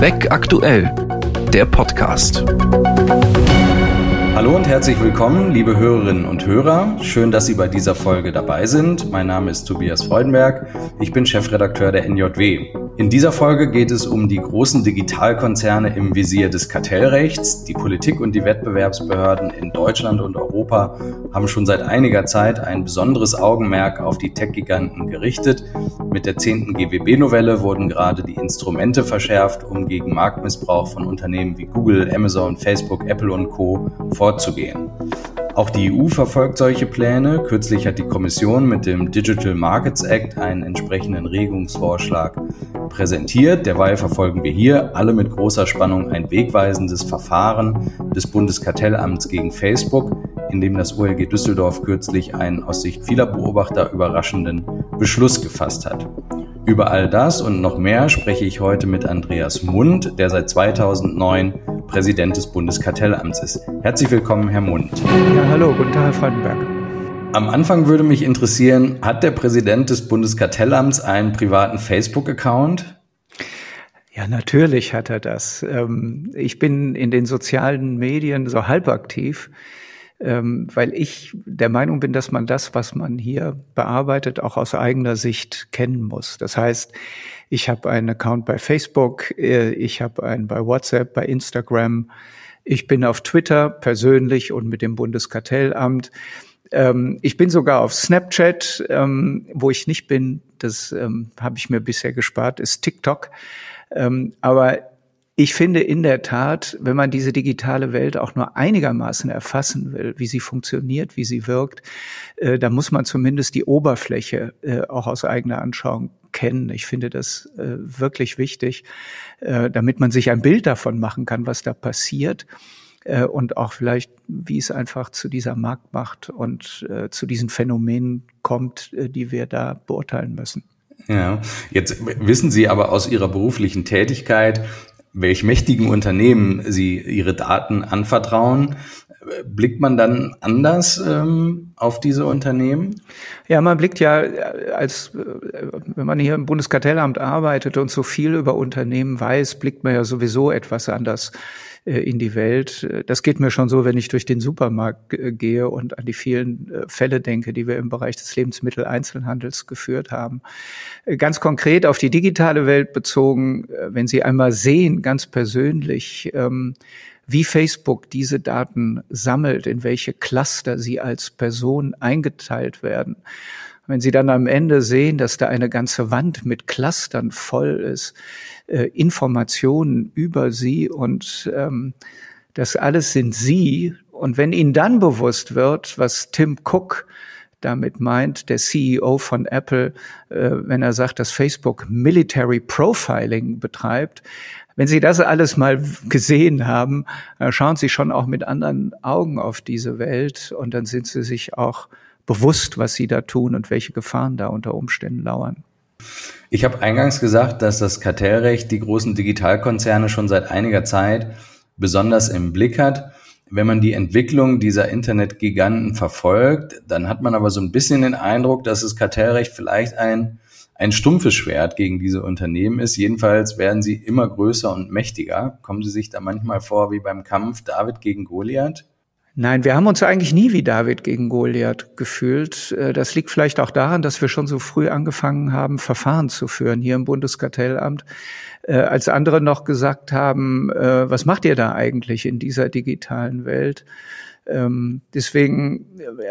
Weg aktuell, der Podcast. Hallo und herzlich willkommen, liebe Hörerinnen und Hörer. Schön, dass Sie bei dieser Folge dabei sind. Mein Name ist Tobias Freudenberg. Ich bin Chefredakteur der NJW. In dieser Folge geht es um die großen Digitalkonzerne im Visier des Kartellrechts. Die Politik und die Wettbewerbsbehörden in Deutschland und Europa haben schon seit einiger Zeit ein besonderes Augenmerk auf die Tech-Giganten gerichtet. Mit der 10. GWB-Novelle wurden gerade die Instrumente verschärft, um gegen Marktmissbrauch von Unternehmen wie Google, Amazon, Facebook, Apple und Co. vorzugehen. Auch die EU verfolgt solche Pläne. Kürzlich hat die Kommission mit dem Digital Markets Act einen entsprechenden Regungsvorschlag präsentiert. Derweil verfolgen wir hier alle mit großer Spannung ein wegweisendes Verfahren des Bundeskartellamts gegen Facebook, in dem das OLG Düsseldorf kürzlich einen aus Sicht vieler Beobachter überraschenden Beschluss gefasst hat. Über all das und noch mehr spreche ich heute mit Andreas Mund, der seit 2009 Präsident des Bundeskartellamts ist. Herzlich willkommen, Herr Mund. Ja, hallo, guten Tag, Herr Freudenberg. Am Anfang würde mich interessieren, hat der Präsident des Bundeskartellamts einen privaten Facebook-Account? Ja, natürlich hat er das. Ähm, ich bin in den sozialen Medien so halb aktiv, ähm, weil ich der Meinung bin, dass man das, was man hier bearbeitet, auch aus eigener Sicht kennen muss. Das heißt, ich habe einen Account bei Facebook, äh, ich habe einen bei WhatsApp, bei Instagram. Ich bin auf Twitter persönlich und mit dem Bundeskartellamt. Ähm, ich bin sogar auf Snapchat, ähm, wo ich nicht bin. Das ähm, habe ich mir bisher gespart, ist TikTok. Ähm, aber ich finde in der Tat, wenn man diese digitale Welt auch nur einigermaßen erfassen will, wie sie funktioniert, wie sie wirkt, äh, da muss man zumindest die Oberfläche äh, auch aus eigener Anschauung kennen. Ich finde das äh, wirklich wichtig, äh, damit man sich ein Bild davon machen kann, was da passiert äh, und auch vielleicht, wie es einfach zu dieser Marktmacht und äh, zu diesen Phänomenen kommt, die wir da beurteilen müssen. Ja, jetzt wissen Sie aber aus Ihrer beruflichen Tätigkeit, welch mächtigen Unternehmen sie ihre Daten anvertrauen. Blickt man dann anders ähm, auf diese Unternehmen? Ja, man blickt ja als, wenn man hier im Bundeskartellamt arbeitet und so viel über Unternehmen weiß, blickt man ja sowieso etwas anders äh, in die Welt. Das geht mir schon so, wenn ich durch den Supermarkt gehe und an die vielen äh, Fälle denke, die wir im Bereich des Lebensmitteleinzelhandels geführt haben. Äh, ganz konkret auf die digitale Welt bezogen, wenn Sie einmal sehen, ganz persönlich, ähm, wie Facebook diese Daten sammelt, in welche Cluster sie als Person eingeteilt werden. Wenn Sie dann am Ende sehen, dass da eine ganze Wand mit Clustern voll ist, äh, Informationen über Sie und ähm, das alles sind Sie. Und wenn Ihnen dann bewusst wird, was Tim Cook damit meint, der CEO von Apple, äh, wenn er sagt, dass Facebook Military Profiling betreibt, wenn Sie das alles mal gesehen haben, schauen Sie schon auch mit anderen Augen auf diese Welt und dann sind Sie sich auch bewusst, was Sie da tun und welche Gefahren da unter Umständen lauern. Ich habe eingangs gesagt, dass das Kartellrecht die großen Digitalkonzerne schon seit einiger Zeit besonders im Blick hat. Wenn man die Entwicklung dieser Internetgiganten verfolgt, dann hat man aber so ein bisschen den Eindruck, dass das Kartellrecht vielleicht ein, ein stumpfes Schwert gegen diese Unternehmen ist. Jedenfalls werden sie immer größer und mächtiger. Kommen Sie sich da manchmal vor wie beim Kampf David gegen Goliath? Nein, wir haben uns eigentlich nie wie David gegen Goliath gefühlt. Äh, das liegt vielleicht auch daran, dass wir schon so früh angefangen haben, Verfahren zu führen hier im Bundeskartellamt, äh, als andere noch gesagt haben, äh, was macht ihr da eigentlich in dieser digitalen Welt? Ähm, deswegen,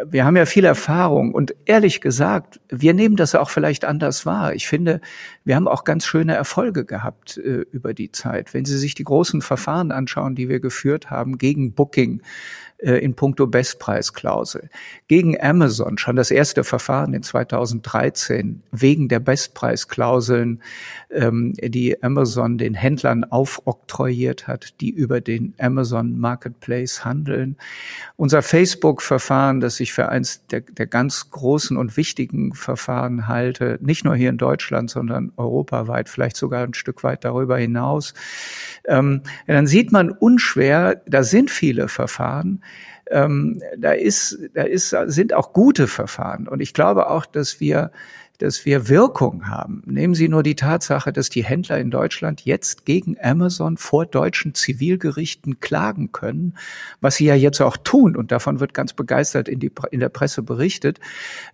wir haben ja viel Erfahrung und ehrlich gesagt, wir nehmen das auch vielleicht anders wahr. Ich finde, wir haben auch ganz schöne Erfolge gehabt über die Zeit. Wenn Sie sich die großen Verfahren anschauen, die wir geführt haben gegen Booking, äh, in puncto Bestpreisklausel. Gegen Amazon schon das erste Verfahren in 2013 wegen der Bestpreisklauseln, ähm, die Amazon den Händlern aufoktroyiert hat, die über den Amazon Marketplace handeln. Unser Facebook-Verfahren, das ich für eins der, der ganz großen und wichtigen Verfahren halte, nicht nur hier in Deutschland, sondern europaweit, vielleicht sogar ein Stück weit darüber hinaus, ähm, dann sieht man unschwer, da sind viele Verfahren, ähm, da ist, da ist, sind auch gute Verfahren. Und ich glaube auch, dass wir dass wir Wirkung haben. Nehmen Sie nur die Tatsache, dass die Händler in Deutschland jetzt gegen Amazon vor deutschen Zivilgerichten klagen können, was sie ja jetzt auch tun. Und davon wird ganz begeistert in, die, in der Presse berichtet.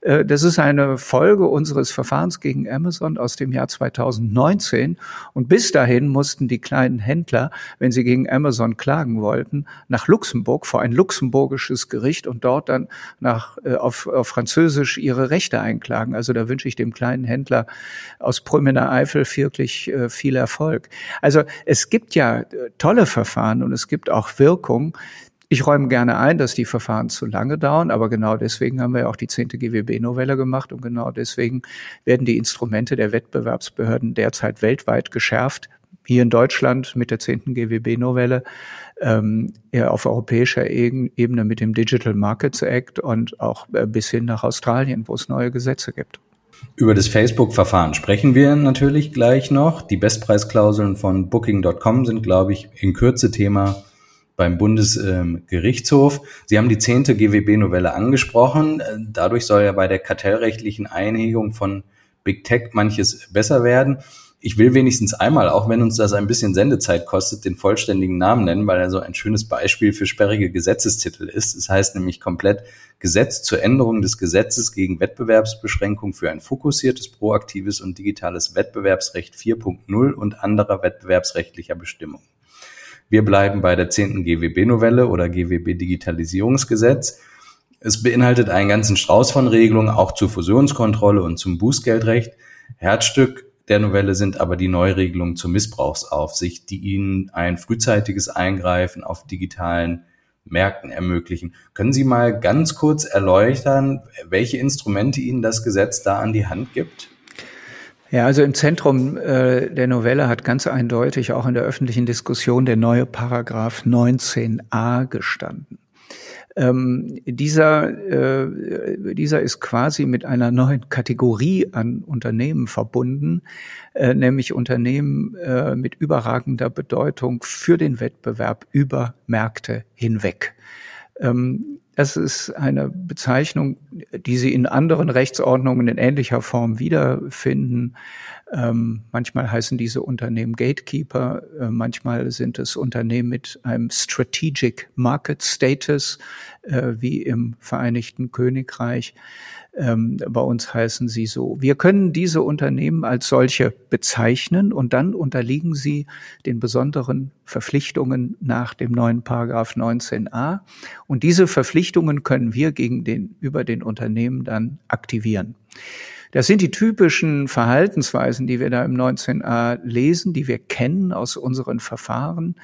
Äh, das ist eine Folge unseres Verfahrens gegen Amazon aus dem Jahr 2019. Und bis dahin mussten die kleinen Händler, wenn sie gegen Amazon klagen wollten, nach Luxemburg vor ein luxemburgisches Gericht und dort dann nach, äh, auf, auf Französisch ihre Rechte einklagen. Also da wünsche ich dem kleinen Händler aus Prümener Eifel wirklich äh, viel Erfolg. Also es gibt ja äh, tolle Verfahren und es gibt auch Wirkung. Ich räume gerne ein, dass die Verfahren zu lange dauern, aber genau deswegen haben wir ja auch die zehnte GWB-Novelle gemacht und genau deswegen werden die Instrumente der Wettbewerbsbehörden derzeit weltweit geschärft. Hier in Deutschland mit der zehnten GWB-Novelle, ähm, auf europäischer Ebene mit dem Digital Markets Act und auch äh, bis hin nach Australien, wo es neue Gesetze gibt. Über das Facebook-Verfahren sprechen wir natürlich gleich noch. Die Bestpreisklauseln von Booking.com sind, glaube ich, in Kürze Thema beim Bundesgerichtshof. Sie haben die zehnte GWB-Novelle angesprochen. Dadurch soll ja bei der kartellrechtlichen Einhegung von Big Tech manches besser werden ich will wenigstens einmal, auch wenn uns das ein bisschen Sendezeit kostet, den vollständigen Namen nennen, weil er so ein schönes Beispiel für sperrige Gesetzestitel ist. Es heißt nämlich komplett Gesetz zur Änderung des Gesetzes gegen Wettbewerbsbeschränkung für ein fokussiertes, proaktives und digitales Wettbewerbsrecht 4.0 und anderer wettbewerbsrechtlicher Bestimmungen. Wir bleiben bei der zehnten GWB-Novelle oder GWB-Digitalisierungsgesetz. Es beinhaltet einen ganzen Strauß von Regelungen, auch zur Fusionskontrolle und zum Bußgeldrecht. Herzstück der Novelle sind aber die Neuregelungen zur Missbrauchsaufsicht, die Ihnen ein frühzeitiges Eingreifen auf digitalen Märkten ermöglichen. Können Sie mal ganz kurz erläutern, welche Instrumente Ihnen das Gesetz da an die Hand gibt? Ja, also im Zentrum äh, der Novelle hat ganz eindeutig auch in der öffentlichen Diskussion der neue Paragraph 19a gestanden. Ähm, dieser, äh, dieser ist quasi mit einer neuen Kategorie an Unternehmen verbunden, äh, nämlich Unternehmen äh, mit überragender Bedeutung für den Wettbewerb über Märkte hinweg. Ähm, das ist eine Bezeichnung, die Sie in anderen Rechtsordnungen in ähnlicher Form wiederfinden. Ähm, manchmal heißen diese Unternehmen Gatekeeper, äh, manchmal sind es Unternehmen mit einem Strategic Market Status, äh, wie im Vereinigten Königreich. Ähm, bei uns heißen sie so. Wir können diese Unternehmen als solche bezeichnen und dann unterliegen sie den besonderen Verpflichtungen nach dem neuen Paragraph 19a. Und diese Verpflichtungen können wir gegen den, über den Unternehmen dann aktivieren. Das sind die typischen Verhaltensweisen, die wir da im 19a lesen, die wir kennen aus unseren Verfahren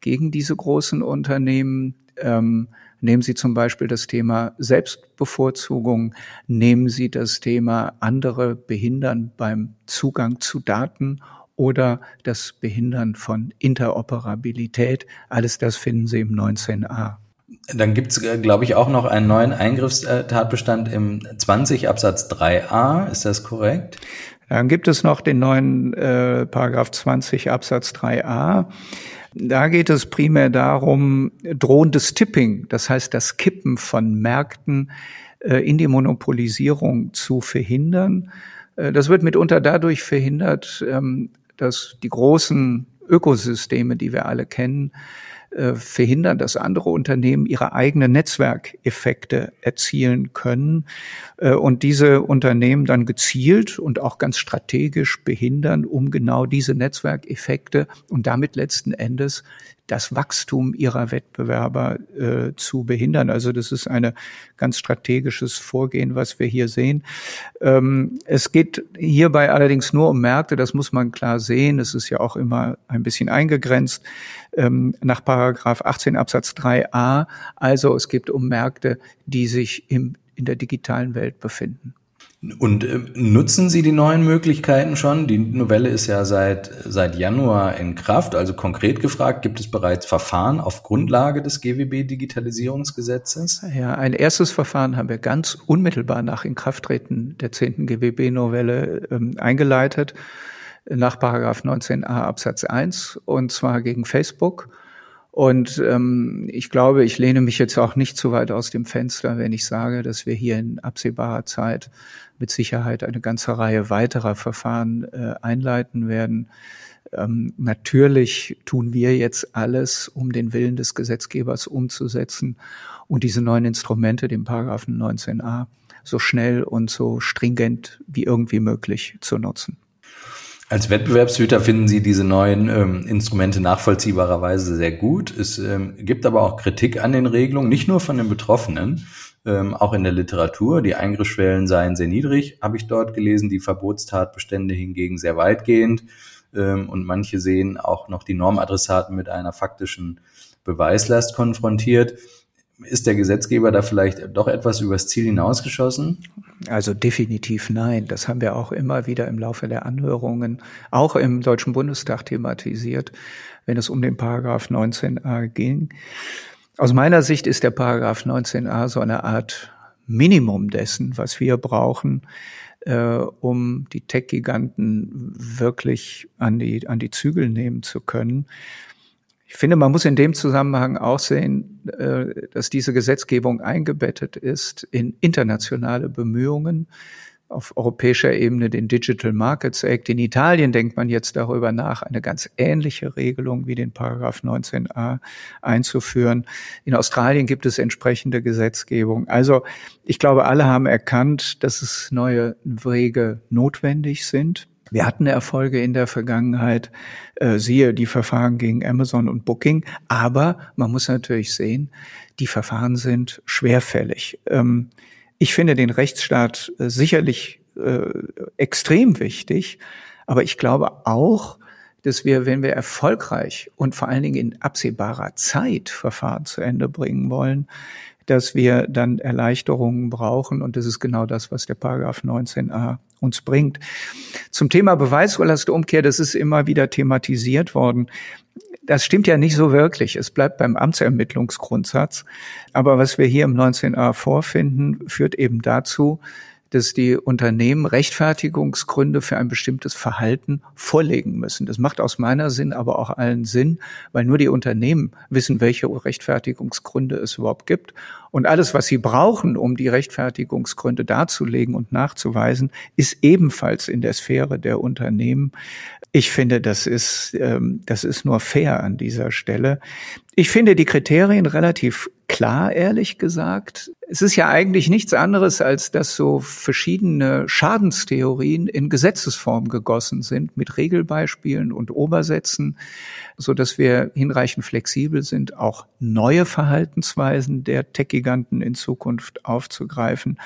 gegen diese großen Unternehmen. Ähm, Nehmen Sie zum Beispiel das Thema Selbstbevorzugung, nehmen Sie das Thema andere behindern beim Zugang zu Daten oder das Behindern von Interoperabilität. Alles das finden Sie im 19a. Dann gibt es, äh, glaube ich, auch noch einen neuen Eingriffstatbestand im 20 Absatz 3a. Ist das korrekt? Dann gibt es noch den neuen äh, Paragraph 20 Absatz 3a. Da geht es primär darum, drohendes Tipping, das heißt das Kippen von Märkten äh, in die Monopolisierung zu verhindern. Äh, das wird mitunter dadurch verhindert, ähm, dass die großen Ökosysteme, die wir alle kennen, äh, verhindern, dass andere Unternehmen ihre eigenen Netzwerkeffekte erzielen können äh, und diese Unternehmen dann gezielt und auch ganz strategisch behindern, um genau diese Netzwerkeffekte und damit letzten Endes das Wachstum ihrer Wettbewerber äh, zu behindern. Also das ist ein ganz strategisches Vorgehen, was wir hier sehen. Ähm, es geht hierbei allerdings nur um Märkte, das muss man klar sehen. Es ist ja auch immer ein bisschen eingegrenzt ähm, nach Paragraph 18 Absatz 3a. Also es geht um Märkte, die sich im, in der digitalen Welt befinden. Und äh, nutzen Sie die neuen Möglichkeiten schon? Die Novelle ist ja seit, seit Januar in Kraft. Also konkret gefragt, gibt es bereits Verfahren auf Grundlage des GWB-Digitalisierungsgesetzes? Ja, ein erstes Verfahren haben wir ganz unmittelbar nach Inkrafttreten der 10. GWB-Novelle ähm, eingeleitet, nach Paragraph 19a Absatz 1, und zwar gegen Facebook. Und ähm, ich glaube, ich lehne mich jetzt auch nicht zu weit aus dem Fenster, wenn ich sage, dass wir hier in absehbarer Zeit mit Sicherheit eine ganze Reihe weiterer Verfahren äh, einleiten werden. Ähm, natürlich tun wir jetzt alles, um den Willen des Gesetzgebers umzusetzen und diese neuen Instrumente, den Paragraphen 19a, so schnell und so stringent wie irgendwie möglich zu nutzen. Als Wettbewerbshüter finden Sie diese neuen ähm, Instrumente nachvollziehbarerweise sehr gut. Es ähm, gibt aber auch Kritik an den Regelungen, nicht nur von den Betroffenen, ähm, auch in der Literatur. Die Eingriffsschwellen seien sehr niedrig, habe ich dort gelesen, die Verbotstatbestände hingegen sehr weitgehend. Ähm, und manche sehen auch noch die Normadressaten mit einer faktischen Beweislast konfrontiert. Ist der Gesetzgeber da vielleicht doch etwas übers Ziel hinausgeschossen? Also definitiv nein. Das haben wir auch immer wieder im Laufe der Anhörungen, auch im Deutschen Bundestag thematisiert, wenn es um den Paragraph 19a ging. Aus meiner Sicht ist der Paragraph 19a so eine Art Minimum dessen, was wir brauchen, äh, um die Tech-Giganten wirklich an die, an die Zügel nehmen zu können. Ich finde, man muss in dem Zusammenhang auch sehen, äh, dass diese Gesetzgebung eingebettet ist in internationale Bemühungen auf europäischer Ebene den Digital Markets Act. In Italien denkt man jetzt darüber nach, eine ganz ähnliche Regelung wie den Paragraph 19a einzuführen. In Australien gibt es entsprechende Gesetzgebung. Also ich glaube, alle haben erkannt, dass es neue Wege notwendig sind. Wir hatten Erfolge in der Vergangenheit, äh, siehe die Verfahren gegen Amazon und Booking, aber man muss natürlich sehen, die Verfahren sind schwerfällig. Ähm, ich finde den Rechtsstaat äh, sicherlich äh, extrem wichtig, aber ich glaube auch, dass wir, wenn wir erfolgreich und vor allen Dingen in absehbarer Zeit Verfahren zu Ende bringen wollen, dass wir dann Erleichterungen brauchen. Und das ist genau das, was der Paragraph 19a uns bringt. Zum Thema Beweislastumkehr, das ist immer wieder thematisiert worden. Das stimmt ja nicht so wirklich. Es bleibt beim Amtsermittlungsgrundsatz. Aber was wir hier im 19a vorfinden, führt eben dazu, dass die Unternehmen Rechtfertigungsgründe für ein bestimmtes Verhalten vorlegen müssen. Das macht aus meiner Sinn aber auch allen Sinn, weil nur die Unternehmen wissen, welche Rechtfertigungsgründe es überhaupt gibt. Und alles, was sie brauchen, um die Rechtfertigungsgründe darzulegen und nachzuweisen, ist ebenfalls in der Sphäre der Unternehmen. Ich finde, das ist, ähm, das ist nur fair an dieser Stelle. Ich finde die Kriterien relativ klar, ehrlich gesagt. Es ist ja eigentlich nichts anderes, als dass so verschiedene Schadenstheorien in Gesetzesform gegossen sind mit Regelbeispielen und Obersätzen, so dass wir hinreichend flexibel sind, auch neue Verhaltensweisen der Tech-Giganten in Zukunft aufzugreifen.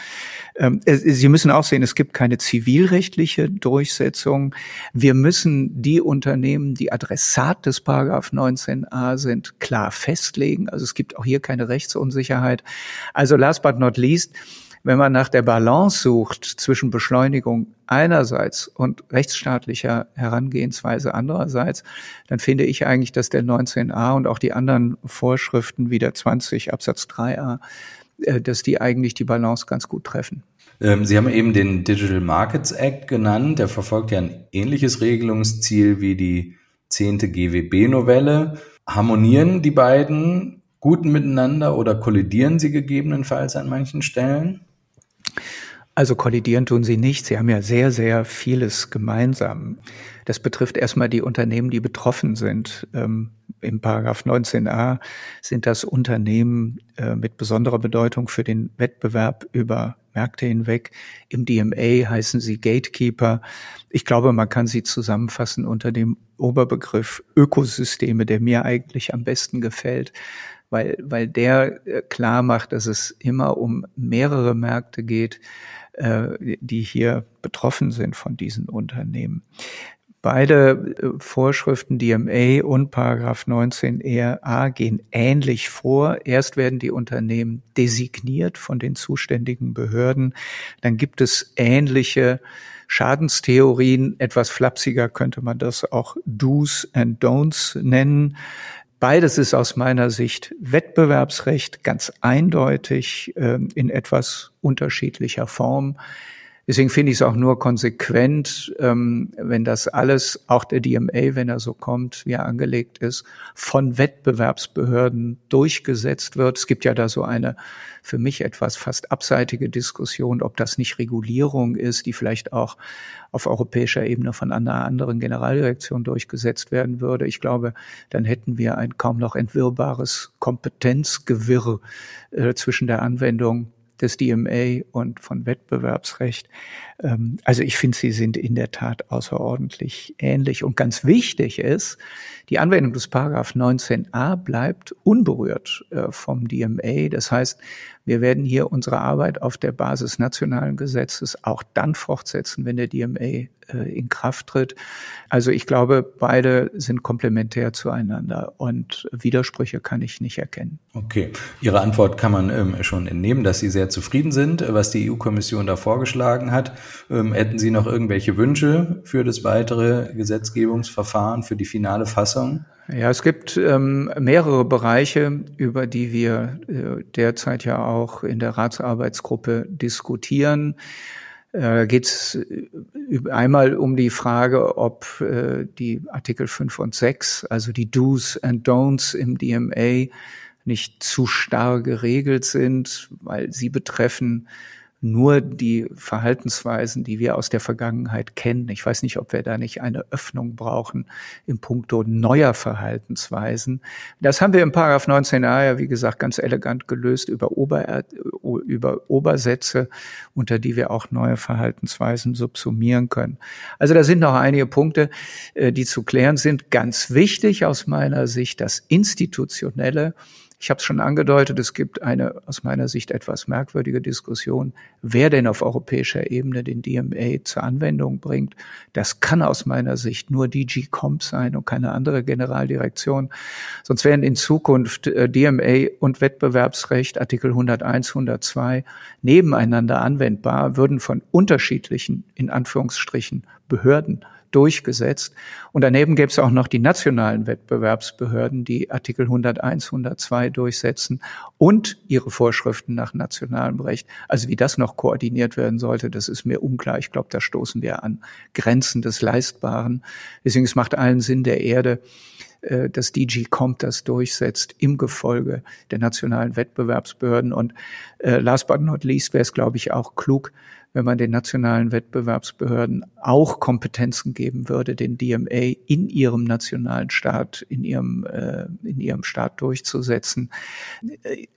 Ähm, Sie müssen auch sehen, es gibt keine zivilrechtliche Durchsetzung. Wir müssen die Unternehmen, die Adressat des Paragraph 19a sind, klar festlegen. Also es gibt auch hier keine Rechtsunsicherheit. Also last but not least, wenn man nach der Balance sucht zwischen Beschleunigung einerseits und rechtsstaatlicher Herangehensweise andererseits, dann finde ich eigentlich, dass der 19a und auch die anderen Vorschriften wie der 20 Absatz 3a, äh, dass die eigentlich die Balance ganz gut treffen. Ähm, Sie haben eben den Digital Markets Act genannt. Der verfolgt ja ein ähnliches Regelungsziel wie die zehnte GWB-Novelle. Harmonieren die beiden gut miteinander oder kollidieren sie gegebenenfalls an manchen Stellen? Also kollidieren tun sie nicht. Sie haben ja sehr, sehr vieles gemeinsam. Das betrifft erstmal die Unternehmen, die betroffen sind. Ähm, Im Paragraph 19a sind das Unternehmen äh, mit besonderer Bedeutung für den Wettbewerb über Märkte hinweg. Im DMA heißen sie Gatekeeper. Ich glaube, man kann sie zusammenfassen unter dem Oberbegriff Ökosysteme, der mir eigentlich am besten gefällt weil, weil der äh, klar macht, dass es immer um mehrere Märkte geht, äh, die hier betroffen sind von diesen Unternehmen. Beide äh, Vorschriften DMA und Paragraph 19 ERA gehen ähnlich vor. Erst werden die Unternehmen designiert von den zuständigen Behörden. Dann gibt es ähnliche Schadenstheorien. Etwas flapsiger könnte man das auch Do's and Don'ts nennen. Beides ist aus meiner Sicht Wettbewerbsrecht ganz eindeutig äh, in etwas unterschiedlicher Form. Deswegen finde ich es auch nur konsequent, ähm, wenn das alles, auch der DMA, wenn er so kommt, wie er angelegt ist, von Wettbewerbsbehörden durchgesetzt wird. Es gibt ja da so eine für mich etwas fast abseitige Diskussion, ob das nicht Regulierung ist, die vielleicht auch auf europäischer Ebene von einer anderen Generaldirektion durchgesetzt werden würde. Ich glaube, dann hätten wir ein kaum noch entwirrbares Kompetenzgewirr äh, zwischen der Anwendung des DMA und von Wettbewerbsrecht. Ähm, also ich finde, sie sind in der Tat außerordentlich ähnlich. Und ganz wichtig ist, die Anwendung des Paragraph 19a bleibt unberührt äh, vom DMA. Das heißt, wir werden hier unsere Arbeit auf der Basis nationalen Gesetzes auch dann fortsetzen, wenn der DMA äh, in Kraft tritt. Also ich glaube, beide sind komplementär zueinander und Widersprüche kann ich nicht erkennen. Okay, Ihre Antwort kann man ähm, schon entnehmen, dass Sie sehr zufrieden sind, was die EU-Kommission da vorgeschlagen hat. Ähm, hätten Sie noch irgendwelche Wünsche für das weitere Gesetzgebungsverfahren, für die finale Fassung? Ja, es gibt ähm, mehrere Bereiche, über die wir äh, derzeit ja auch in der Ratsarbeitsgruppe diskutieren. Äh, Geht es äh, einmal um die Frage, ob äh, die Artikel 5 und 6, also die Do's and Don'ts im DMA, nicht zu starr geregelt sind, weil sie betreffen nur die Verhaltensweisen, die wir aus der Vergangenheit kennen. Ich weiß nicht, ob wir da nicht eine Öffnung brauchen im Punkto neuer Verhaltensweisen. Das haben wir im Paragraph 19a ja, wie gesagt, ganz elegant gelöst über, Ober, über Obersätze, unter die wir auch neue Verhaltensweisen subsumieren können. Also da sind noch einige Punkte, äh, die zu klären sind. Ganz wichtig aus meiner Sicht das Institutionelle ich habe es schon angedeutet, es gibt eine aus meiner Sicht etwas merkwürdige Diskussion, wer denn auf europäischer Ebene den DMA zur Anwendung bringt. Das kann aus meiner Sicht nur DG Comp sein und keine andere Generaldirektion. Sonst wären in Zukunft äh, DMA und Wettbewerbsrecht Artikel 101, 102 nebeneinander anwendbar, würden von unterschiedlichen, in Anführungsstrichen, Behörden durchgesetzt. Und daneben gäbe es auch noch die nationalen Wettbewerbsbehörden, die Artikel 101, 102 durchsetzen und ihre Vorschriften nach nationalem Recht. Also wie das noch koordiniert werden sollte, das ist mir unklar. Ich glaube, da stoßen wir an Grenzen des Leistbaren. Deswegen es macht allen Sinn der Erde, äh, dass DG Comp das durchsetzt im Gefolge der nationalen Wettbewerbsbehörden. Und äh, last but not least wäre es, glaube ich, auch klug, wenn man den nationalen Wettbewerbsbehörden auch Kompetenzen geben würde, den DMA in ihrem nationalen Staat, in ihrem, äh, in ihrem Staat durchzusetzen.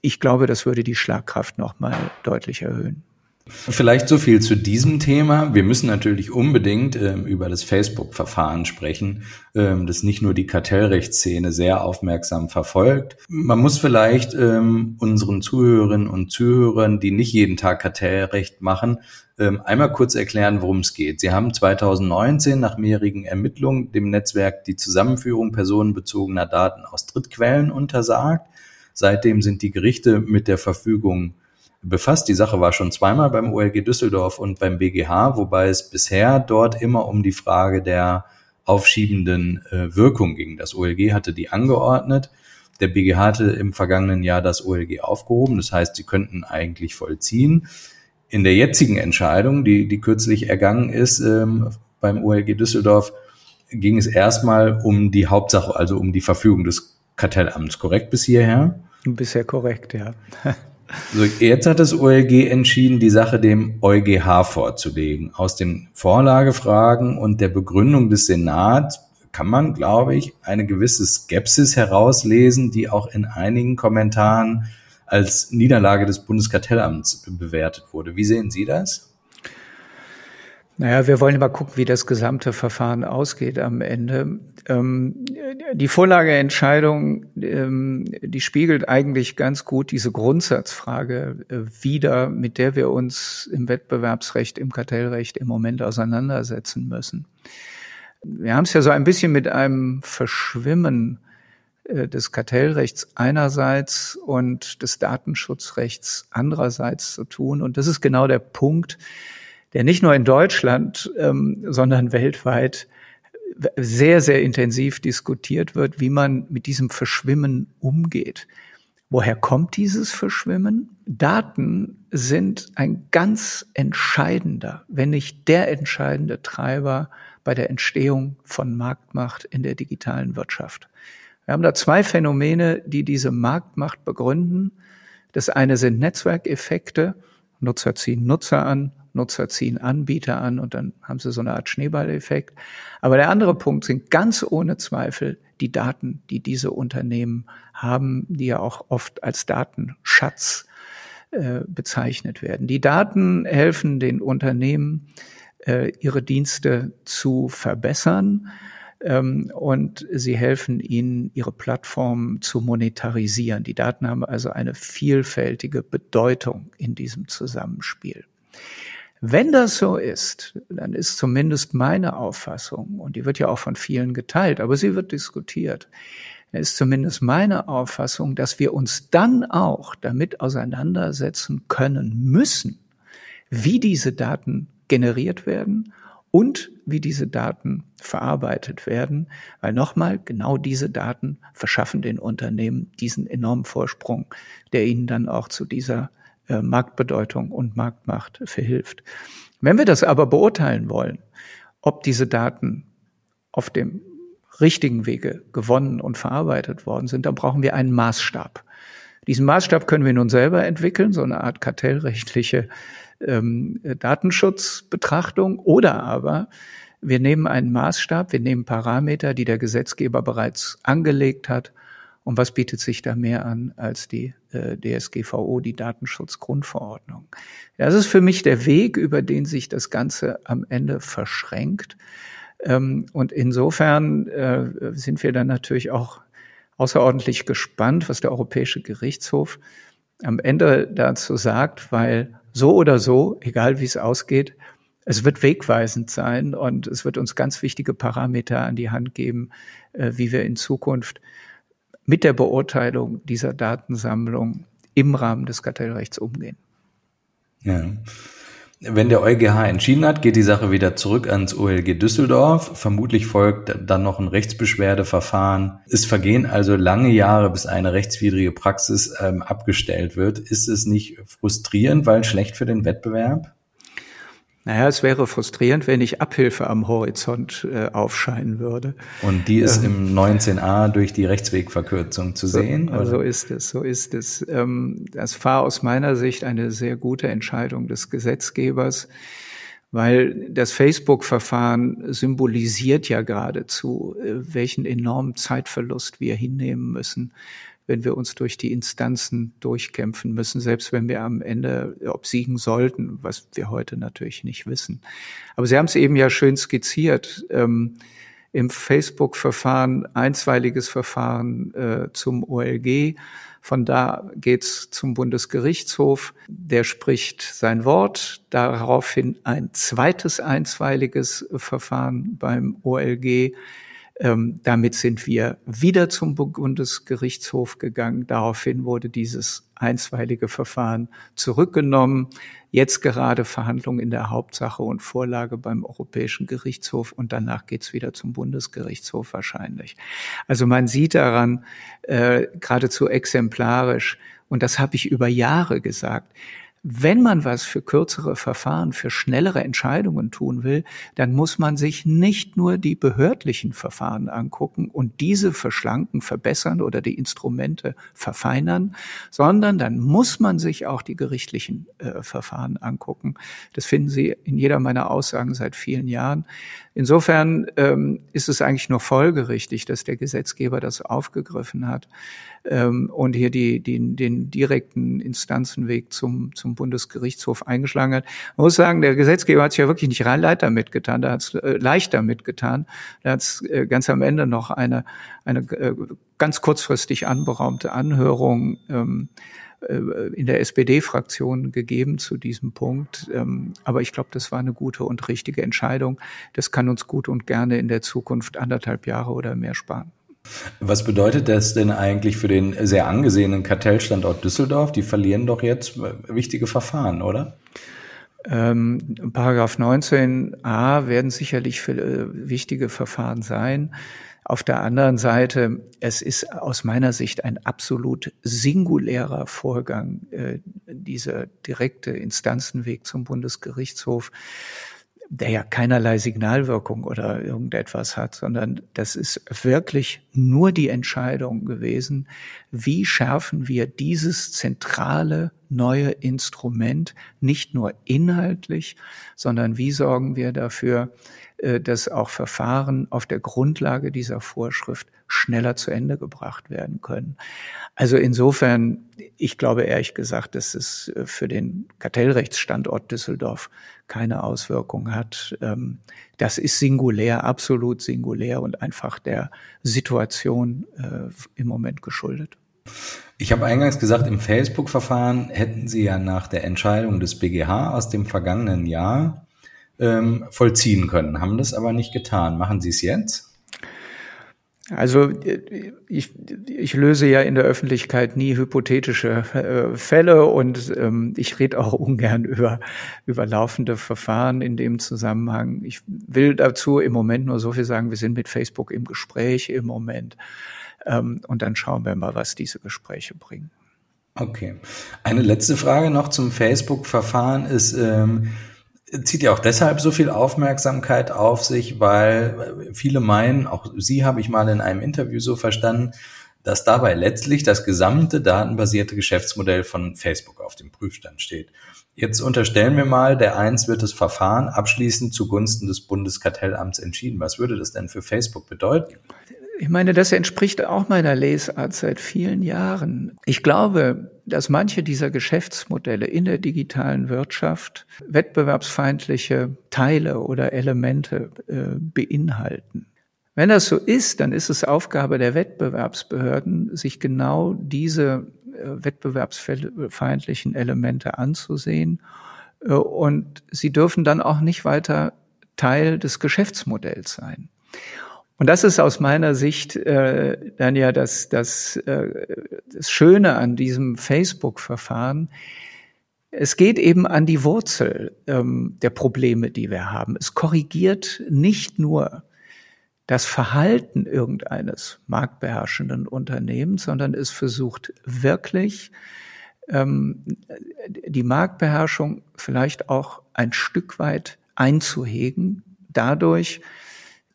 Ich glaube, das würde die Schlagkraft nochmal deutlich erhöhen. Vielleicht so viel zu diesem Thema. Wir müssen natürlich unbedingt ähm, über das Facebook-Verfahren sprechen, ähm, das nicht nur die Kartellrechtsszene sehr aufmerksam verfolgt. Man muss vielleicht ähm, unseren Zuhörerinnen und Zuhörern, die nicht jeden Tag Kartellrecht machen, ähm, einmal kurz erklären, worum es geht. Sie haben 2019 nach mehreren Ermittlungen dem Netzwerk die Zusammenführung personenbezogener Daten aus Drittquellen untersagt. Seitdem sind die Gerichte mit der Verfügung befasst. Die Sache war schon zweimal beim OLG Düsseldorf und beim BGH, wobei es bisher dort immer um die Frage der aufschiebenden äh, Wirkung ging. Das OLG hatte die angeordnet. Der BGH hatte im vergangenen Jahr das OLG aufgehoben. Das heißt, sie könnten eigentlich vollziehen. In der jetzigen Entscheidung, die, die kürzlich ergangen ist ähm, beim OLG Düsseldorf, ging es erstmal um die Hauptsache, also um die Verfügung des Kartellamts. Korrekt bis hierher? Bisher korrekt, ja. So, jetzt hat das OLG entschieden, die Sache dem EuGH vorzulegen. Aus den Vorlagefragen und der Begründung des Senats kann man, glaube ich, eine gewisse Skepsis herauslesen, die auch in einigen Kommentaren als Niederlage des Bundeskartellamts bewertet wurde. Wie sehen Sie das? Naja, wir wollen mal gucken, wie das gesamte Verfahren ausgeht am Ende. Ähm, die Vorlageentscheidung, ähm, die spiegelt eigentlich ganz gut diese Grundsatzfrage äh, wider, mit der wir uns im Wettbewerbsrecht, im Kartellrecht im Moment auseinandersetzen müssen. Wir haben es ja so ein bisschen mit einem Verschwimmen äh, des Kartellrechts einerseits und des Datenschutzrechts andererseits zu tun. Und das ist genau der Punkt, der nicht nur in Deutschland, ähm, sondern weltweit sehr, sehr intensiv diskutiert wird, wie man mit diesem Verschwimmen umgeht. Woher kommt dieses Verschwimmen? Daten sind ein ganz entscheidender, wenn nicht der entscheidende Treiber bei der Entstehung von Marktmacht in der digitalen Wirtschaft. Wir haben da zwei Phänomene, die diese Marktmacht begründen. Das eine sind Netzwerkeffekte. Nutzer ziehen Nutzer an, Nutzer ziehen Anbieter an und dann haben sie so eine Art Schneeballeffekt. Aber der andere Punkt sind ganz ohne Zweifel die Daten, die diese Unternehmen haben, die ja auch oft als Datenschatz äh, bezeichnet werden. Die Daten helfen den Unternehmen, äh, ihre Dienste zu verbessern ähm, und sie helfen ihnen, ihre Plattform zu monetarisieren. Die Daten haben also eine vielfältige Bedeutung in diesem Zusammenspiel. Wenn das so ist, dann ist zumindest meine Auffassung, und die wird ja auch von vielen geteilt, aber sie wird diskutiert, ist zumindest meine Auffassung, dass wir uns dann auch damit auseinandersetzen können müssen, wie diese Daten generiert werden und wie diese Daten verarbeitet werden, weil nochmal genau diese Daten verschaffen den Unternehmen diesen enormen Vorsprung, der ihnen dann auch zu dieser äh, Marktbedeutung und Marktmacht verhilft. Wenn wir das aber beurteilen wollen, ob diese Daten auf dem richtigen Wege gewonnen und verarbeitet worden sind, dann brauchen wir einen Maßstab. Diesen Maßstab können wir nun selber entwickeln, so eine Art kartellrechtliche ähm, Datenschutzbetrachtung, oder aber wir nehmen einen Maßstab, wir nehmen Parameter, die der Gesetzgeber bereits angelegt hat und was bietet sich da mehr an als die äh, DSGVO, die Datenschutzgrundverordnung? Das ist für mich der Weg, über den sich das Ganze am Ende verschränkt. Ähm, und insofern äh, sind wir dann natürlich auch außerordentlich gespannt, was der Europäische Gerichtshof am Ende dazu sagt, weil so oder so, egal wie es ausgeht, es wird wegweisend sein und es wird uns ganz wichtige Parameter an die Hand geben, äh, wie wir in Zukunft mit der Beurteilung dieser Datensammlung im Rahmen des Kartellrechts umgehen. Ja. Wenn der EuGH entschieden hat, geht die Sache wieder zurück ans OLG Düsseldorf. Vermutlich folgt dann noch ein Rechtsbeschwerdeverfahren. Es vergehen also lange Jahre, bis eine rechtswidrige Praxis ähm, abgestellt wird. Ist es nicht frustrierend, weil schlecht für den Wettbewerb? Naja, es wäre frustrierend, wenn ich Abhilfe am Horizont äh, aufscheinen würde. Und die ist ähm, im 19a durch die Rechtswegverkürzung zu so, sehen? Oder? So ist es, so ist es. Ähm, das war aus meiner Sicht eine sehr gute Entscheidung des Gesetzgebers, weil das Facebook-Verfahren symbolisiert ja geradezu, äh, welchen enormen Zeitverlust wir hinnehmen müssen wenn wir uns durch die Instanzen durchkämpfen müssen, selbst wenn wir am Ende obsiegen sollten, was wir heute natürlich nicht wissen. Aber Sie haben es eben ja schön skizziert. Ähm, Im Facebook-Verfahren einstweiliges Verfahren äh, zum OLG. Von da geht's zum Bundesgerichtshof. Der spricht sein Wort. Daraufhin ein zweites einstweiliges Verfahren beim OLG ähm, damit sind wir wieder zum Bundesgerichtshof gegangen. Daraufhin wurde dieses einstweilige Verfahren zurückgenommen. Jetzt gerade Verhandlungen in der Hauptsache und Vorlage beim Europäischen Gerichtshof und danach geht's wieder zum Bundesgerichtshof wahrscheinlich. Also man sieht daran äh, geradezu exemplarisch, und das habe ich über Jahre gesagt, wenn man was für kürzere Verfahren, für schnellere Entscheidungen tun will, dann muss man sich nicht nur die behördlichen Verfahren angucken und diese verschlanken, verbessern oder die Instrumente verfeinern, sondern dann muss man sich auch die gerichtlichen äh, Verfahren angucken. Das finden Sie in jeder meiner Aussagen seit vielen Jahren. Insofern ähm, ist es eigentlich nur folgerichtig, dass der Gesetzgeber das aufgegriffen hat ähm, und hier die, die, den direkten Instanzenweg zum, zum Bundesgerichtshof eingeschlagen hat. Man muss sagen, der Gesetzgeber hat sich ja wirklich nicht rein leicht damit getan, da hat es äh, leicht damit getan. Da hat es äh, ganz am Ende noch eine, eine äh, ganz kurzfristig anberaumte Anhörung ähm, äh, in der SPD-Fraktion gegeben zu diesem Punkt. Ähm, aber ich glaube, das war eine gute und richtige Entscheidung. Das kann uns gut und gerne in der Zukunft anderthalb Jahre oder mehr sparen. Was bedeutet das denn eigentlich für den sehr angesehenen Kartellstandort Düsseldorf? Die verlieren doch jetzt wichtige Verfahren, oder? Ähm, Paragraph 19a werden sicherlich für, äh, wichtige Verfahren sein. Auf der anderen Seite, es ist aus meiner Sicht ein absolut singulärer Vorgang, äh, dieser direkte Instanzenweg zum Bundesgerichtshof der ja keinerlei Signalwirkung oder irgendetwas hat, sondern das ist wirklich nur die Entscheidung gewesen, wie schärfen wir dieses zentrale neue Instrument nicht nur inhaltlich, sondern wie sorgen wir dafür, dass auch Verfahren auf der Grundlage dieser Vorschrift schneller zu Ende gebracht werden können. Also insofern, ich glaube ehrlich gesagt, dass es äh, für den Kartellrechtsstandort Düsseldorf keine Auswirkung hat. Ähm, das ist singulär, absolut singulär und einfach der Situation äh, im Moment geschuldet. Ich habe eingangs gesagt, im Facebook-Verfahren hätten Sie ja nach der Entscheidung des BGH aus dem vergangenen Jahr ähm, vollziehen können, haben das aber nicht getan. Machen Sie es jetzt? Also ich, ich löse ja in der Öffentlichkeit nie hypothetische äh, Fälle und ähm, ich rede auch ungern über, über laufende Verfahren in dem Zusammenhang. Ich will dazu im Moment nur so viel sagen, wir sind mit Facebook im Gespräch im Moment ähm, und dann schauen wir mal, was diese Gespräche bringen. Okay. Eine letzte Frage noch zum Facebook-Verfahren ist, ähm, zieht ja auch deshalb so viel Aufmerksamkeit auf sich, weil viele meinen, auch Sie habe ich mal in einem Interview so verstanden, dass dabei letztlich das gesamte datenbasierte Geschäftsmodell von Facebook auf dem Prüfstand steht. Jetzt unterstellen wir mal, der eins wird das Verfahren abschließend zugunsten des Bundeskartellamts entschieden. Was würde das denn für Facebook bedeuten? Ich meine, das entspricht auch meiner Lesart seit vielen Jahren. Ich glaube, dass manche dieser Geschäftsmodelle in der digitalen Wirtschaft wettbewerbsfeindliche Teile oder Elemente äh, beinhalten. Wenn das so ist, dann ist es Aufgabe der Wettbewerbsbehörden, sich genau diese äh, wettbewerbsfeindlichen Elemente anzusehen. Äh, und sie dürfen dann auch nicht weiter Teil des Geschäftsmodells sein. Und das ist aus meiner Sicht äh, dann ja das, das, äh, das Schöne an diesem Facebook-Verfahren. Es geht eben an die Wurzel ähm, der Probleme, die wir haben. Es korrigiert nicht nur das Verhalten irgendeines marktbeherrschenden Unternehmens, sondern es versucht wirklich ähm, die Marktbeherrschung vielleicht auch ein Stück weit einzuhegen, dadurch,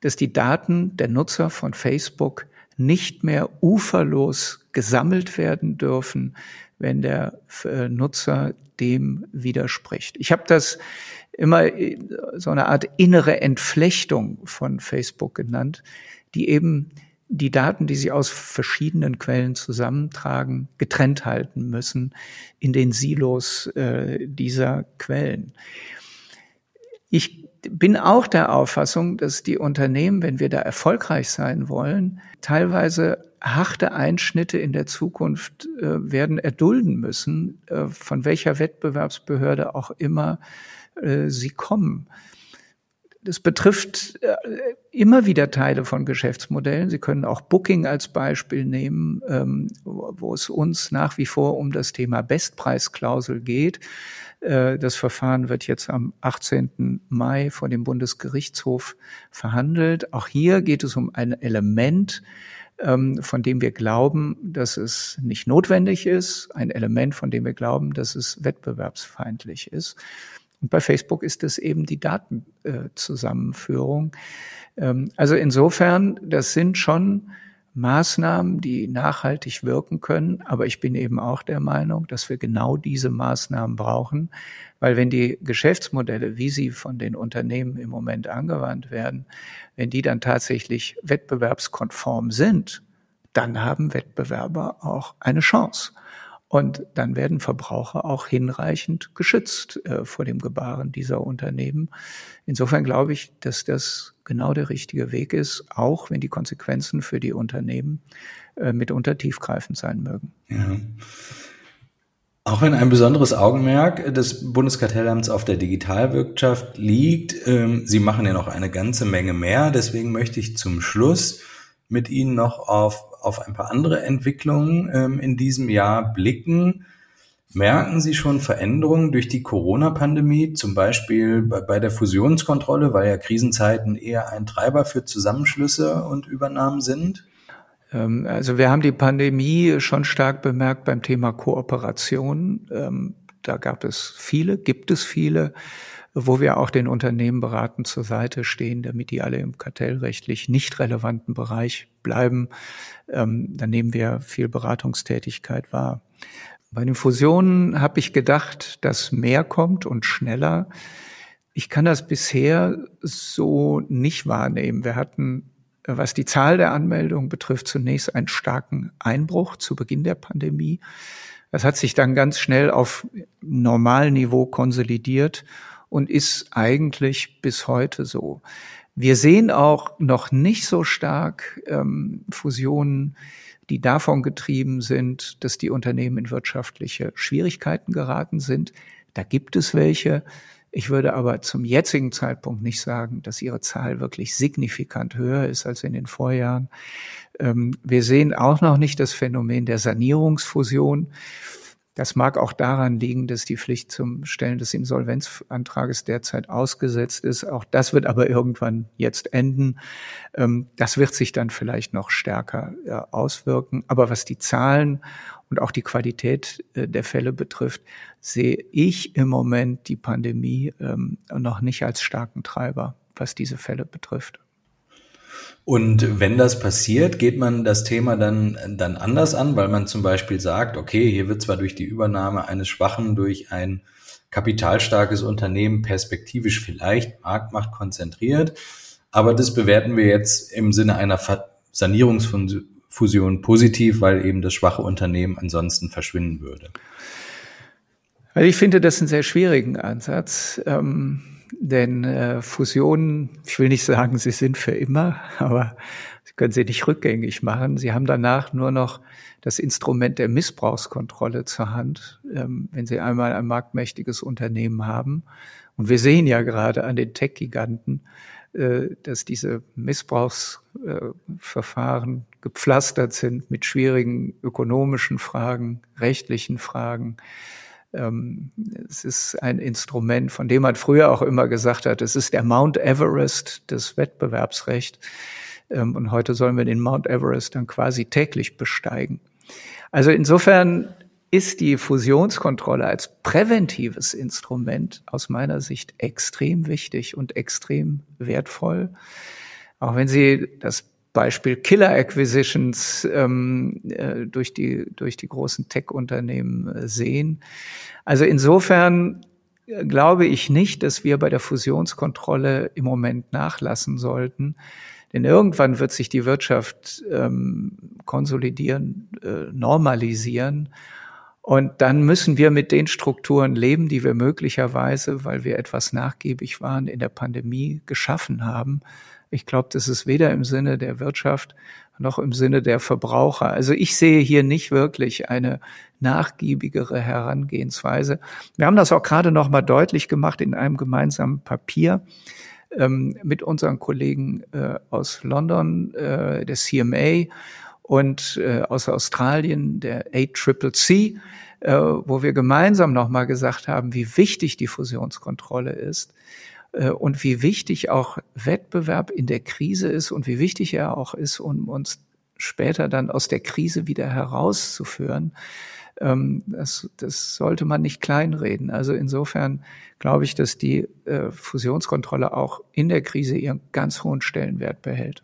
dass die Daten der Nutzer von Facebook nicht mehr uferlos gesammelt werden dürfen, wenn der äh, Nutzer dem widerspricht. Ich habe das immer äh, so eine Art innere Entflechtung von Facebook genannt, die eben die Daten, die sie aus verschiedenen Quellen zusammentragen, getrennt halten müssen in den Silos äh, dieser Quellen. Ich bin auch der Auffassung, dass die Unternehmen, wenn wir da erfolgreich sein wollen, teilweise harte Einschnitte in der Zukunft äh, werden erdulden müssen, äh, von welcher Wettbewerbsbehörde auch immer äh, sie kommen. Das betrifft äh, immer wieder Teile von Geschäftsmodellen. Sie können auch Booking als Beispiel nehmen, ähm, wo es uns nach wie vor um das Thema Bestpreisklausel geht. Äh, das Verfahren wird jetzt am 18. Mai vor dem Bundesgerichtshof verhandelt. Auch hier geht es um ein Element, ähm, von dem wir glauben, dass es nicht notwendig ist, ein Element, von dem wir glauben, dass es wettbewerbsfeindlich ist. Und bei Facebook ist es eben die Datenzusammenführung. Ähm, also insofern, das sind schon Maßnahmen, die nachhaltig wirken können. Aber ich bin eben auch der Meinung, dass wir genau diese Maßnahmen brauchen, weil wenn die Geschäftsmodelle, wie sie von den Unternehmen im Moment angewandt werden, wenn die dann tatsächlich wettbewerbskonform sind, dann haben Wettbewerber auch eine Chance. Und dann werden Verbraucher auch hinreichend geschützt äh, vor dem Gebaren dieser Unternehmen. Insofern glaube ich, dass das genau der richtige Weg ist, auch wenn die Konsequenzen für die Unternehmen äh, mitunter tiefgreifend sein mögen. Ja. Auch wenn ein besonderes Augenmerk des Bundeskartellamts auf der Digitalwirtschaft liegt, ähm, Sie machen ja noch eine ganze Menge mehr. Deswegen möchte ich zum Schluss mit Ihnen noch auf, auf ein paar andere Entwicklungen ähm, in diesem Jahr blicken. Merken Sie schon Veränderungen durch die Corona-Pandemie, zum Beispiel bei der Fusionskontrolle, weil ja Krisenzeiten eher ein Treiber für Zusammenschlüsse und Übernahmen sind? Ähm, also wir haben die Pandemie schon stark bemerkt beim Thema Kooperation. Ähm, da gab es viele, gibt es viele, wo wir auch den Unternehmen beraten zur Seite stehen, damit die alle im kartellrechtlich nicht relevanten Bereich bleiben. Ähm, dann nehmen wir viel Beratungstätigkeit wahr. Bei den Fusionen habe ich gedacht, dass mehr kommt und schneller. Ich kann das bisher so nicht wahrnehmen. Wir hatten, was die Zahl der Anmeldungen betrifft, zunächst einen starken Einbruch zu Beginn der Pandemie. Das hat sich dann ganz schnell auf Normalniveau konsolidiert und ist eigentlich bis heute so. Wir sehen auch noch nicht so stark ähm, Fusionen die davon getrieben sind, dass die Unternehmen in wirtschaftliche Schwierigkeiten geraten sind. Da gibt es welche. Ich würde aber zum jetzigen Zeitpunkt nicht sagen, dass ihre Zahl wirklich signifikant höher ist als in den Vorjahren. Ähm, wir sehen auch noch nicht das Phänomen der Sanierungsfusion. Das mag auch daran liegen, dass die Pflicht zum Stellen des Insolvenzantrages derzeit ausgesetzt ist. Auch das wird aber irgendwann jetzt enden. Ähm, das wird sich dann vielleicht noch stärker auswirken. Aber was die Zahlen und auch die Qualität äh, der Fälle betrifft, sehe ich im Moment die Pandemie ähm, noch nicht als starken Treiber, was diese Fälle betrifft. Und wenn das passiert, geht man das Thema dann, dann anders an, weil man zum Beispiel sagt, okay, hier wird zwar durch die Übernahme eines Schwachen durch ein kapitalstarkes Unternehmen perspektivisch vielleicht Marktmacht konzentriert, aber das bewerten wir jetzt im Sinne einer Sanierungsfusion positiv, weil eben das schwache Unternehmen ansonsten verschwinden würde. Weil ich finde das einen sehr schwierigen Ansatz. Ähm denn äh, Fusionen, ich will nicht sagen, sie sind für immer, aber Sie können sie nicht rückgängig machen. Sie haben danach nur noch das Instrument der Missbrauchskontrolle zur Hand, ähm, wenn Sie einmal ein marktmächtiges Unternehmen haben. Und wir sehen ja gerade an den Tech-Giganten, äh, dass diese Missbrauchsverfahren äh, gepflastert sind mit schwierigen ökonomischen Fragen, rechtlichen Fragen, ähm, es ist ein Instrument, von dem man früher auch immer gesagt hat, es ist der Mount Everest des Wettbewerbsrechts. Ähm, und heute sollen wir den Mount Everest dann quasi täglich besteigen. Also insofern ist die Fusionskontrolle als präventives Instrument aus meiner Sicht extrem wichtig und extrem wertvoll. Auch wenn Sie das Beispiel Killer Acquisitions ähm, äh, durch die durch die großen Tech-Unternehmen äh, sehen. Also insofern äh, glaube ich nicht, dass wir bei der Fusionskontrolle im Moment nachlassen sollten. Denn irgendwann wird sich die Wirtschaft ähm, konsolidieren, äh, normalisieren. Und dann müssen wir mit den Strukturen leben, die wir möglicherweise, weil wir etwas nachgiebig waren, in der Pandemie geschaffen haben. Ich glaube, das ist weder im Sinne der Wirtschaft noch im Sinne der Verbraucher. Also ich sehe hier nicht wirklich eine nachgiebigere Herangehensweise. Wir haben das auch gerade noch mal deutlich gemacht in einem gemeinsamen Papier ähm, mit unseren Kollegen äh, aus London, äh, der CMA und äh, aus Australien, der ACCC, äh, wo wir gemeinsam noch mal gesagt haben, wie wichtig die Fusionskontrolle ist und wie wichtig auch Wettbewerb in der Krise ist und wie wichtig er auch ist, um uns später dann aus der Krise wieder herauszuführen. Ähm, das, das sollte man nicht kleinreden. Also insofern glaube ich, dass die äh, Fusionskontrolle auch in der Krise ihren ganz hohen Stellenwert behält.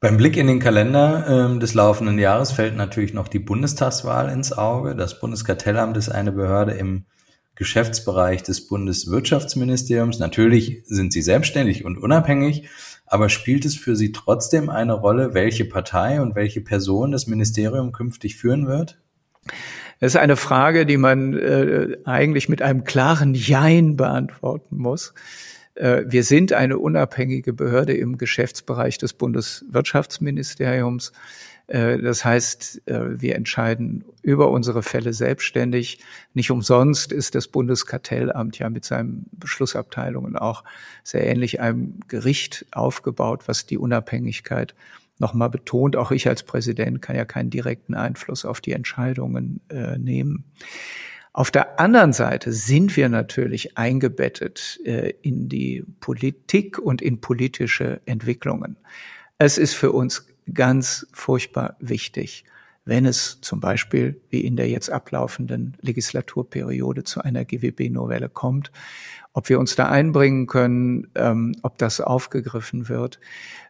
Beim Blick in den Kalender ähm, des laufenden Jahres fällt natürlich noch die Bundestagswahl ins Auge. Das Bundeskartellamt ist eine Behörde im Geschäftsbereich des Bundeswirtschaftsministeriums. Natürlich sind sie selbstständig und unabhängig, aber spielt es für Sie trotzdem eine Rolle, welche Partei und welche Person das Ministerium künftig führen wird? Das ist eine Frage, die man äh, eigentlich mit einem klaren Jein beantworten muss. Äh, wir sind eine unabhängige Behörde im Geschäftsbereich des Bundeswirtschaftsministeriums. Äh, das heißt, äh, wir entscheiden über unsere Fälle selbstständig. Nicht umsonst ist das Bundeskartellamt ja mit seinen Beschlussabteilungen auch sehr ähnlich einem Gericht aufgebaut, was die Unabhängigkeit nochmal betont, auch ich als Präsident kann ja keinen direkten Einfluss auf die Entscheidungen äh, nehmen. Auf der anderen Seite sind wir natürlich eingebettet in die Politik und in politische Entwicklungen. Es ist für uns ganz furchtbar wichtig, wenn es zum Beispiel wie in der jetzt ablaufenden Legislaturperiode zu einer GWB-Novelle kommt, ob wir uns da einbringen können, ähm, ob das aufgegriffen wird.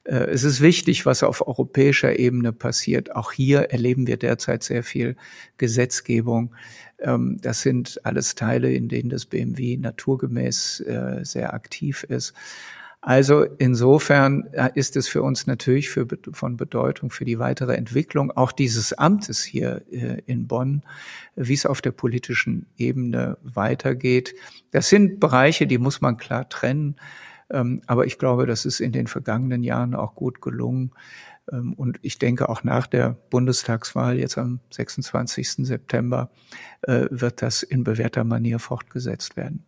Äh, es ist wichtig, was auf europäischer Ebene passiert. Auch hier erleben wir derzeit sehr viel Gesetzgebung. Ähm, das sind alles Teile, in denen das BMW naturgemäß äh, sehr aktiv ist. Also insofern äh, ist es für uns natürlich für, von Bedeutung für die weitere Entwicklung auch dieses Amtes hier äh, in Bonn, wie es auf der politischen Ebene weitergeht. Das sind Bereiche, die muss man klar trennen. Ähm, aber ich glaube, das ist in den vergangenen Jahren auch gut gelungen. Ähm, und ich denke, auch nach der Bundestagswahl jetzt am 26. September äh, wird das in bewährter Manier fortgesetzt werden.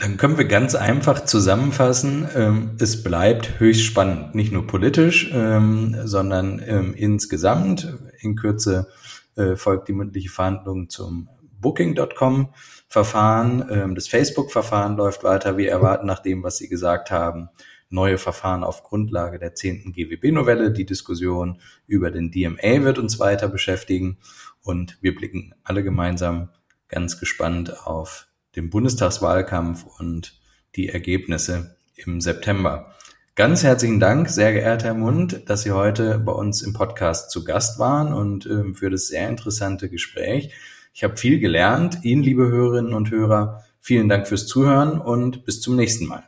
Dann können wir ganz einfach zusammenfassen, ähm, es bleibt höchst spannend, nicht nur politisch, ähm, sondern ähm, insgesamt. In Kürze äh, folgt die mündliche Verhandlung zum Booking.com Verfahren. Ähm, das Facebook-Verfahren läuft weiter. Wir erwarten nach dem, was Sie gesagt haben, neue Verfahren auf Grundlage der zehnten GWB-Novelle. Die Diskussion über den DMA wird uns weiter beschäftigen und wir blicken alle gemeinsam ganz gespannt auf dem Bundestagswahlkampf und die Ergebnisse im September. Ganz herzlichen Dank, sehr geehrter Herr Mund, dass Sie heute bei uns im Podcast zu Gast waren und äh, für das sehr interessante Gespräch. Ich habe viel gelernt. Ihnen, liebe Hörerinnen und Hörer, vielen Dank fürs Zuhören und bis zum nächsten Mal.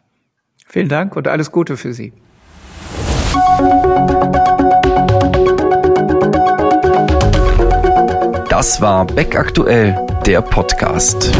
Vielen Dank und alles Gute für Sie. Das war Beck aktuell, der Podcast.